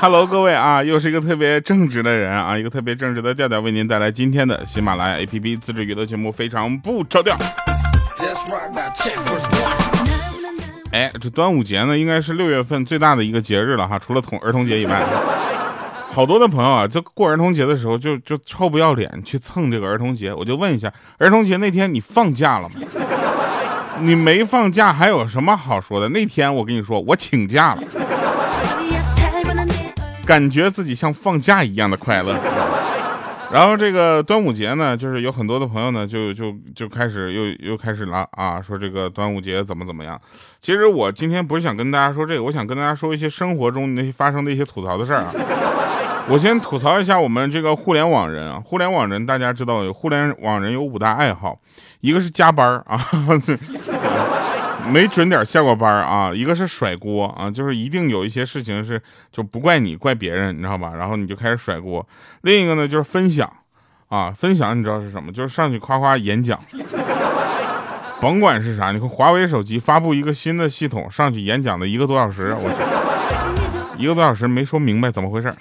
Hello，各位啊，又是一个特别正直的人啊，一个特别正直的调调，为您带来今天的喜马拉雅 APP 自制娱乐节目，非常不着调。哎，这端午节呢，应该是六月份最大的一个节日了哈，除了童儿童节以外，好多的朋友啊，就过儿童节的时候就就臭不要脸去蹭这个儿童节，我就问一下，儿童节那天你放假了吗？你没放假还有什么好说的？那天我跟你说，我请假了。感觉自己像放假一样的快乐，然后这个端午节呢，就是有很多的朋友呢，就就就开始又又开始了啊，说这个端午节怎么怎么样。其实我今天不是想跟大家说这个，我想跟大家说一些生活中那些发生的一些吐槽的事儿啊。我先吐槽一下我们这个互联网人啊，互联网人大家知道，互联网人有五大爱好，一个是加班啊。没准点下过班啊，一个是甩锅啊，就是一定有一些事情是就不怪你，怪别人，你知道吧？然后你就开始甩锅。另一个呢就是分享啊，分享你知道是什么？就是上去夸夸演讲，甭管是啥。你看华为手机发布一个新的系统，上去演讲的一个多小时，我一个多小时没说明白怎么回事啊？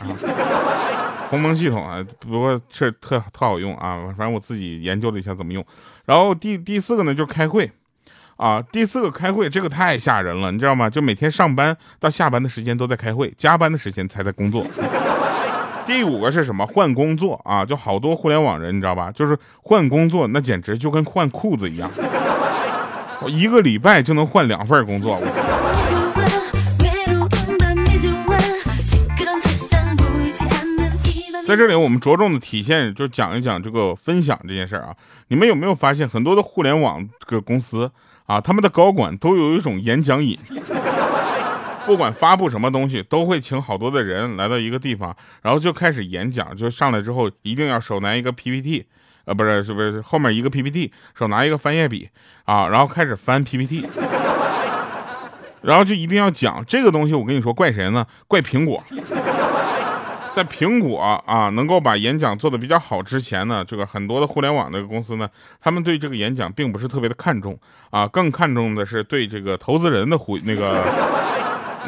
鸿蒙系统啊，不过这特特好用啊，反正我自己研究了一下怎么用。然后第第四个呢就是开会。啊，第四个开会，这个太吓人了，你知道吗？就每天上班到下班的时间都在开会，加班的时间才在工作。第五个是什么？换工作啊，就好多互联网人，你知道吧？就是换工作，那简直就跟换裤子一样，我一个礼拜就能换两份工作。在这里，我们着重的体现，就讲一讲这个分享这件事儿啊。你们有没有发现，很多的互联网这个公司啊，他们的高管都有一种演讲瘾，不管发布什么东西，都会请好多的人来到一个地方，然后就开始演讲。就上来之后，一定要手拿一个 PPT，呃，不是，是不是后面一个 PPT，手拿一个翻页笔啊，然后开始翻 PPT，然后就一定要讲这个东西。我跟你说，怪谁呢？怪苹果。在苹果啊能够把演讲做得比较好之前呢，这个很多的互联网的公司呢，他们对这个演讲并不是特别的看重啊，更看重的是对这个投资人的回那个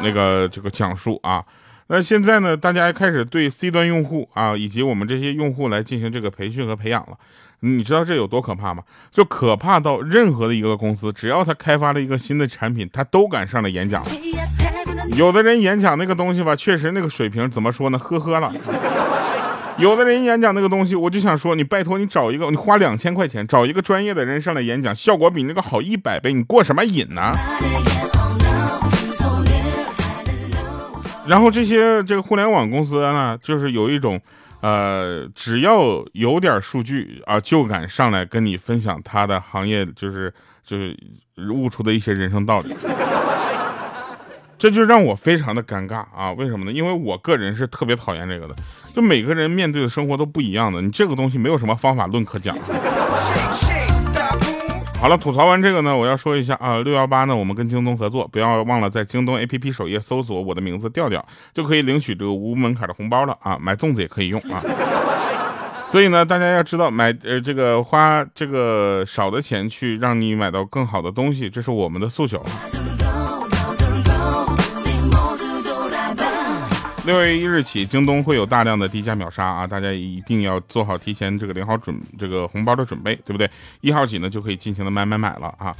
那个这个讲述啊。那现在呢，大家开始对 C 端用户啊以及我们这些用户来进行这个培训和培养了。你知道这有多可怕吗？就可怕到任何的一个公司，只要他开发了一个新的产品，他都敢上来演讲。有的人演讲那个东西吧，确实那个水平怎么说呢？呵呵了。有的人演讲那个东西，我就想说，你拜托你找一个，你花两千块钱找一个专业的人上来演讲，效果比那个好一百倍，你过什么瘾呢？然后这些这个互联网公司呢，就是有一种，呃，只要有点数据啊，就敢上来跟你分享他的行业，就是就是悟出的一些人生道理。这就让我非常的尴尬啊！为什么呢？因为我个人是特别讨厌这个的。就每个人面对的生活都不一样的，你这个东西没有什么方法论可讲。好了，吐槽完这个呢，我要说一下啊，六幺八呢，我们跟京东合作，不要忘了在京东 APP 首页搜索我的名字调调，就可以领取这个无门槛的红包了啊！买粽子也可以用啊。所以呢，大家要知道，买呃这个花这个少的钱去让你买到更好的东西，这是我们的诉求。六月一日起，京东会有大量的低价秒杀啊！大家一定要做好提前这个领好准这个红包的准备，对不对？一号起呢就可以尽情的买买买了啊！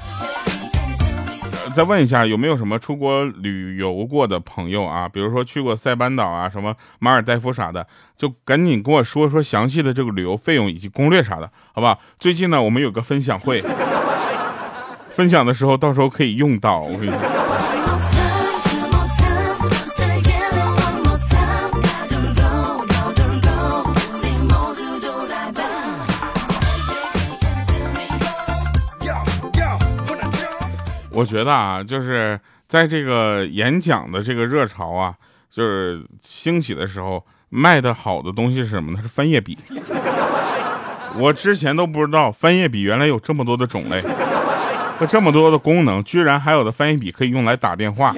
再问一下，有没有什么出国旅游过的朋友啊？比如说去过塞班岛啊、什么马尔代夫啥的，就赶紧跟我说说详细的这个旅游费用以及攻略啥的，好吧？最近呢，我们有个分享会，分享的时候到时候可以用到，我跟你说。我觉得啊，就是在这个演讲的这个热潮啊，就是兴起的时候，卖的好的东西是什么呢？是翻页笔。我之前都不知道翻页笔原来有这么多的种类和这么多的功能，居然还有的翻页笔可以用来打电话。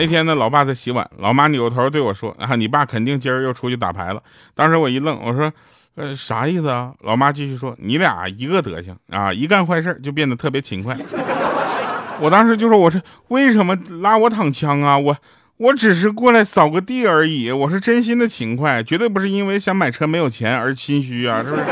那天呢，老爸在洗碗，老妈扭头对我说：“啊，你爸肯定今儿又出去打牌了。”当时我一愣，我说：“呃，啥意思啊？老妈继续说，你俩一个德行啊，一干坏事就变得特别勤快。我当时就说，我是为什么拉我躺枪啊？我我只是过来扫个地而已，我是真心的勤快，绝对不是因为想买车没有钱而心虚啊，是不是？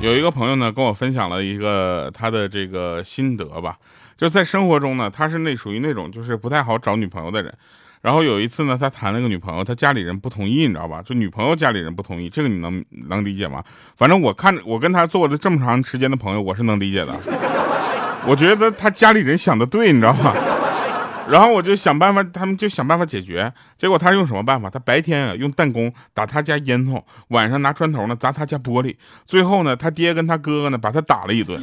有一个朋友呢，跟我分享了一个他的这个心得吧，就在生活中呢，他是那属于那种就是不太好找女朋友的人。然后有一次呢，他谈了个女朋友，他家里人不同意，你知道吧？就女朋友家里人不同意，这个你能能理解吗？反正我看我跟他做的这么长时间的朋友，我是能理解的。我觉得他家里人想的对，你知道吗？然后我就想办法，他们就想办法解决。结果他用什么办法？他白天啊用弹弓打他家烟囱，晚上拿砖头呢砸他家玻璃。最后呢，他爹跟他哥哥呢把他打了一顿，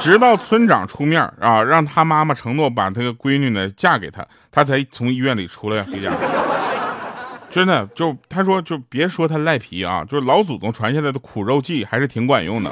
直到村长出面啊，让他妈妈承诺把这个闺女呢嫁给他，他才从医院里出来回家。真的，就他说，就别说他赖皮啊，就是老祖宗传下来的苦肉计还是挺管用的。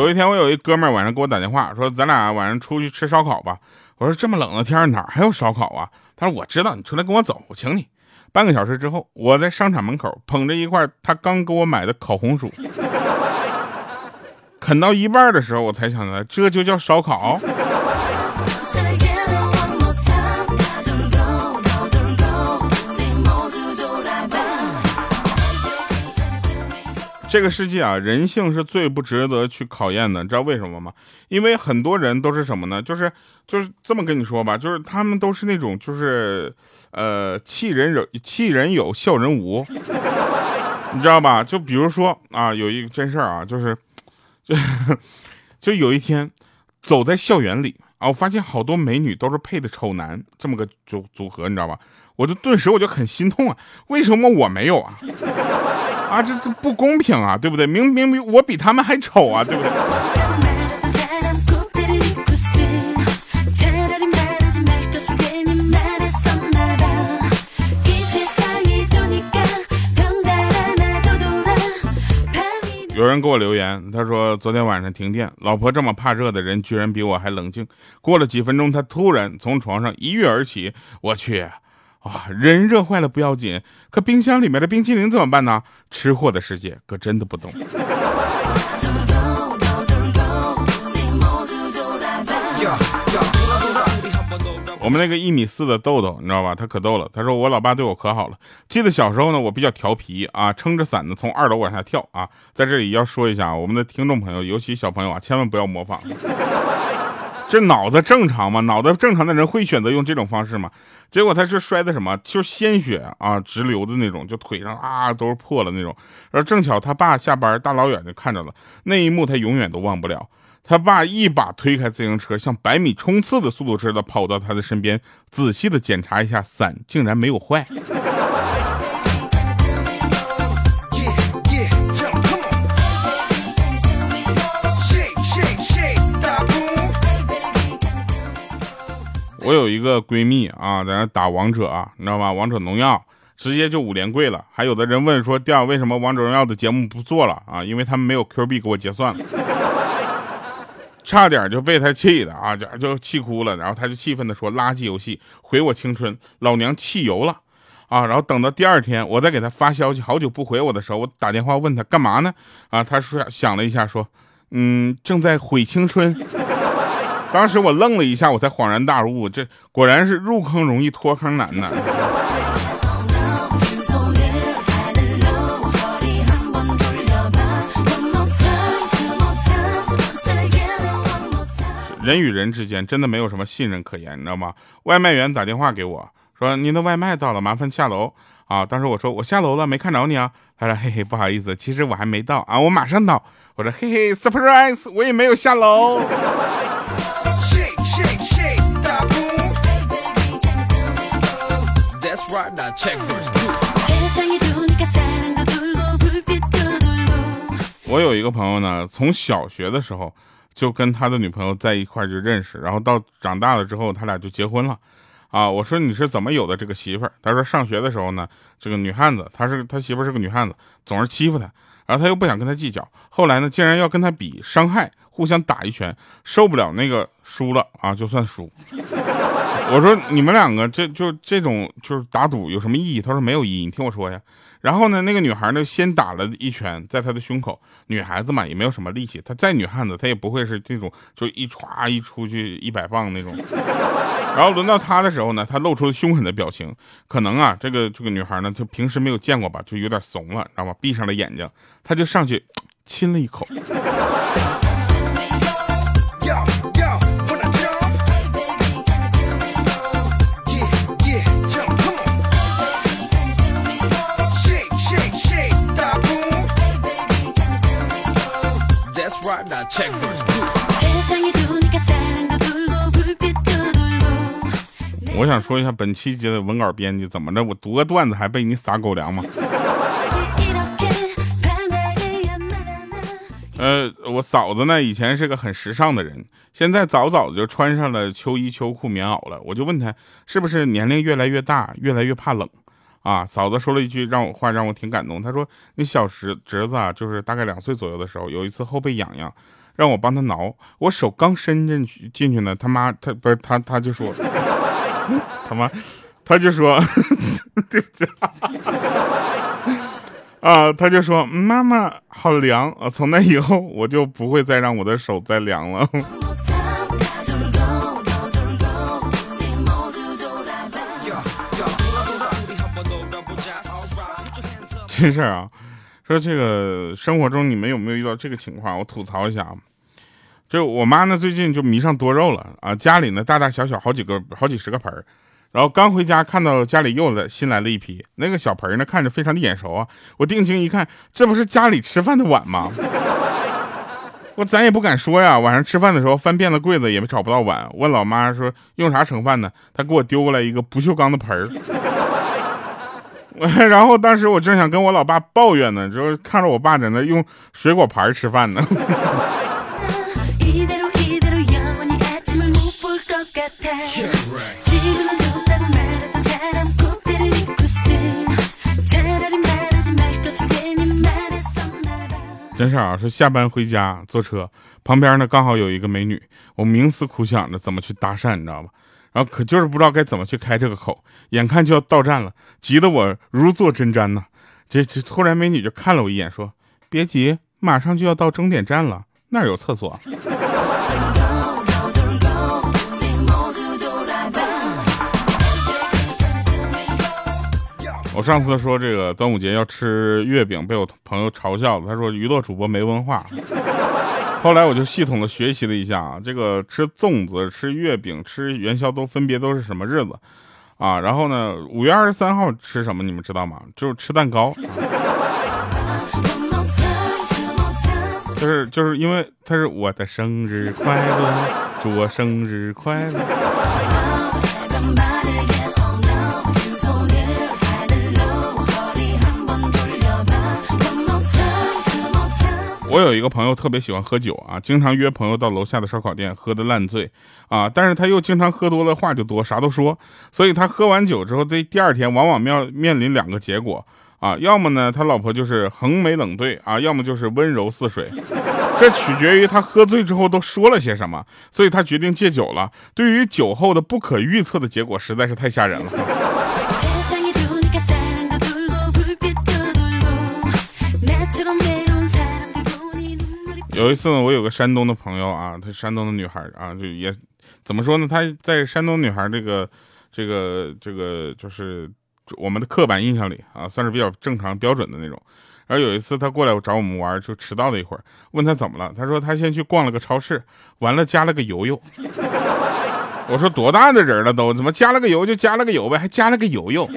有一天，我有一哥们晚上给我打电话，说咱俩晚上出去吃烧烤吧。我说这么冷的天哪还有烧烤啊？他说我知道，你出来跟我走，我请你。半个小时之后，我在商场门口捧着一块他刚给我买的烤红薯，啃到一半的时候，我才想起来，这就叫烧烤。这个世界啊，人性是最不值得去考验的，你知道为什么吗？因为很多人都是什么呢？就是就是这么跟你说吧，就是他们都是那种就是，呃，气人有气人有笑人无，你知道吧？就比如说啊，有一个真事儿啊，就是就 就有一天走在校园里啊，我发现好多美女都是配的丑男，这么个组组合，你知道吧？我就顿时我就很心痛啊，为什么我没有啊？啊，这这不公平啊，对不对？明明明我比他们还丑啊，对不对？有人给我留言，他说昨天晚上停电，老婆这么怕热的人，居然比我还冷静。过了几分钟，他突然从床上一跃而起，我去。啊，人热坏了不要紧，可冰箱里面的冰淇淋怎么办呢？吃货的世界可真的不懂。我们那个一米四的豆豆，你知道吧？他可逗了。他说我老爸对我可好了。记得小时候呢，我比较调皮啊，撑着伞呢从二楼往下跳啊。在这里要说一下，我们的听众朋友，尤其小朋友啊，千万不要模仿。这脑子正常吗？脑子正常的人会选择用这种方式吗？结果他是摔的什么？就鲜血啊直流的那种，就腿上啊都是破了那种。然后正巧他爸下班，大老远就看着了那一幕，他永远都忘不了。他爸一把推开自行车，像百米冲刺的速度似的跑到他的身边，仔细的检查一下伞，竟然没有坏。我有一个闺蜜啊，在那打王者，啊你知道吗？王者荣耀直接就五连跪了。还有的人问说，第二为什么王者荣耀的节目不做了啊？因为他们没有 Q 币给我结算了，差点就被他气的啊，就就气哭了。然后他就气愤的说，垃圾游戏毁我青春，老娘气油了啊！然后等到第二天，我再给他发消息，好久不回我的时候，我打电话问他干嘛呢？啊，他说想了一下说，嗯，正在毁青春。当时我愣了一下，我才恍然大悟，这果然是入坑容易脱坑难呐。人与人之间真的没有什么信任可言，你知道吗？外卖员打电话给我说：“您的外卖到了，麻烦下楼。”啊，当时我说：“我下楼了，没看着你啊。”他说：“嘿嘿，不好意思，其实我还没到啊，我马上到。”我说：“嘿嘿，surprise，我也没有下楼。” 我有一个朋友呢，从小学的时候就跟他的女朋友在一块就认识，然后到长大了之后，他俩就结婚了。啊，我说你是怎么有的这个媳妇儿？他说上学的时候呢，这个女汉子，他是他媳妇儿是个女汉子，总是欺负他，然后他又不想跟他计较，后来呢，竟然要跟他比伤害，互相打一拳，受不了那个输了啊，就算输。我说你们两个这就这种就是打赌有什么意义？他说没有意义，你听我说呀。然后呢，那个女孩呢，先打了一拳在他的胸口。女孩子嘛，也没有什么力气，她再女汉子，她也不会是这种就一歘一出去一百磅那种。然后轮到他的时候呢，他露出了凶狠的表情。可能啊，这个这个女孩呢，她平时没有见过吧，就有点怂了，知道吗？闭上了眼睛，他就上去亲了一口。我想说一下本期节的文稿编辑怎么着？我读个段子还被你撒狗粮吗？呃，我嫂子呢，以前是个很时尚的人，现在早早就穿上了秋衣秋裤棉袄了。我就问她，是不是年龄越来越大，越来越怕冷？啊，嫂子说了一句让我话让我挺感动。她说，你小侄侄子啊，就是大概两岁左右的时候，有一次后背痒痒，让我帮他挠，我手刚伸进去进去呢，他妈他不是他他就说。他妈，他就说，对不起啊，他就说妈妈好凉啊！从那以后我就不会再让我的手再凉了。这事儿啊，说这个生活中你们有没有遇到这个情况？我吐槽一下啊。就我妈呢，最近就迷上多肉了啊！家里呢大大小小好几个、好几十个盆儿，然后刚回家看到家里又来新来了一批，那个小盆儿呢看着非常的眼熟啊！我定睛一看，这不是家里吃饭的碗吗？我咱也不敢说呀，晚上吃饭的时候翻遍了柜子也找不到碗，问老妈说用啥盛饭呢？她给我丢过来一个不锈钢的盆儿，然后当时我正想跟我老爸抱怨呢，就看着我爸在那用水果盘吃饭呢。真事儿啊，是下班回家坐车，旁边呢刚好有一个美女，我冥思苦想着怎么去搭讪，你知道吧？然后可就是不知道该怎么去开这个口，眼看就要到站了，急得我如坐针毡呢。这这突然美女就看了我一眼，说：“别急，马上就要到终点站了，那儿有厕所。” 我上次说这个端午节要吃月饼，被我朋友嘲笑了。他说娱乐主播没文化。后来我就系统的学习了一下啊，这个吃粽子、吃月饼、吃元宵都分别都是什么日子啊？然后呢，五月二十三号吃什么？你们知道吗？就是吃蛋糕。就是就是因为他是我的生日快乐，祝我生日快乐。我有一个朋友特别喜欢喝酒啊，经常约朋友到楼下的烧烤店喝的烂醉啊，但是他又经常喝多了话就多，啥都说，所以他喝完酒之后，这第二天往往面面临两个结果啊，要么呢他老婆就是横眉冷对啊，要么就是温柔似水，这取决于他喝醉之后都说了些什么，所以他决定戒酒了。对于酒后的不可预测的结果，实在是太吓人了。有一次呢，我有个山东的朋友啊，她是山东的女孩啊，就也怎么说呢？她在山东女孩这个这个这个就是我们的刻板印象里啊，算是比较正常标准的那种。然后有一次她过来找我们玩，就迟到了一会儿，问她怎么了，她说她先去逛了个超市，完了加了个油油。我说多大的人了都，怎么加了个油就加了个油呗，还加了个油油？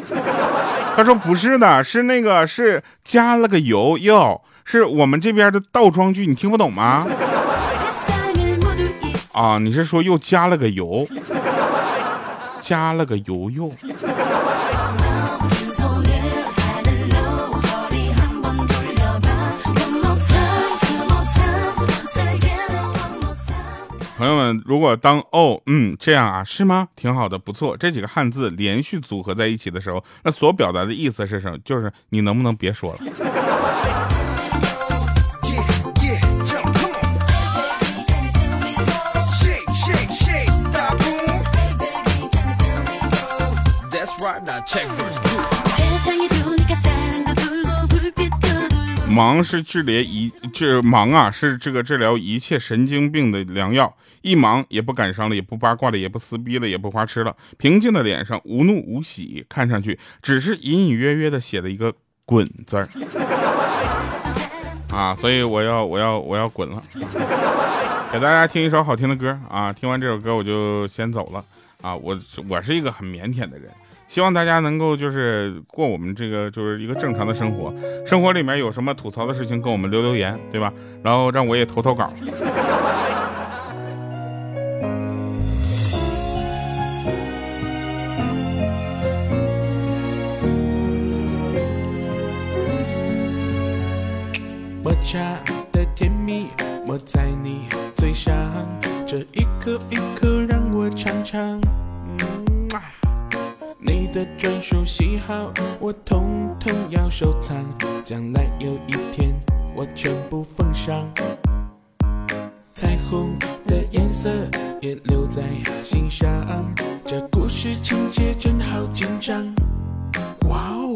她说不是的，是那个是加了个油油。是我们这边的倒装句，你听不懂吗？啊，你是说又加了个油，加了个油油。朋友们，如果当哦，嗯，这样啊，是吗？挺好的，不错。这几个汉字连续组合在一起的时候，那所表达的意思是什么？就是你能不能别说了？忙是治疗一治忙啊，是这个治疗一切神经病的良药。一忙也不感伤了，也不八卦了，也不撕逼了，也不花痴了。平静的脸上无怒无喜，看上去只是隐隐约约的写了一个“滚”字儿啊。所以我要我要我要滚了。给大家听一首好听的歌啊！听完这首歌我就先走了啊。我我是一个很腼腆的人。希望大家能够就是过我们这个就是一个正常的生活，生活里面有什么吐槽的事情跟我们留留言，对吧？然后让我也投投稿。抹茶的甜蜜抹在你嘴上，这一口一口让我尝尝。专属喜好，我统统要收藏。将来有一天，我全部奉上。彩虹的颜色也留在心上，这故事情节真好紧张。哇哦，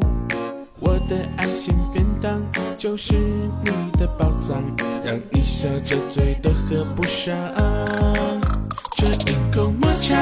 我的爱心便当就是你的宝藏，让你笑着嘴都合不上。这一口抹茶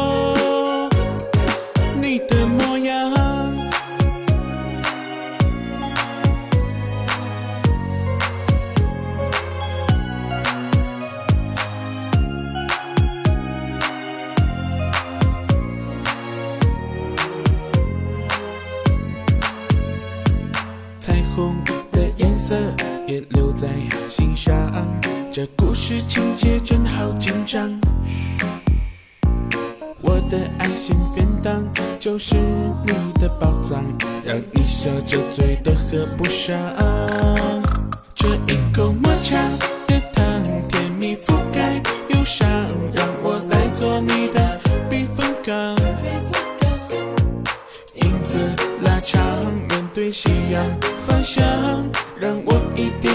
你的宝藏，让你笑着醉都合不上。这一口抹茶的糖，甜蜜覆盖忧伤，让我来做你的避风港。影子拉长，面对夕阳方向，让我一点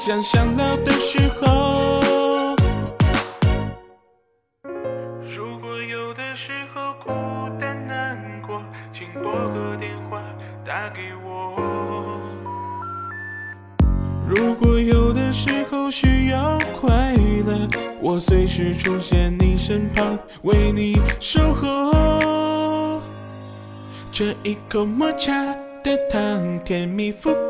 想想老的时候。如果有的时候孤单难过，请拨个电话打给我。如果有的时候需要快乐，我随时出现你身旁，为你守候。这一口抹茶的糖，甜蜜覆盖忧伤，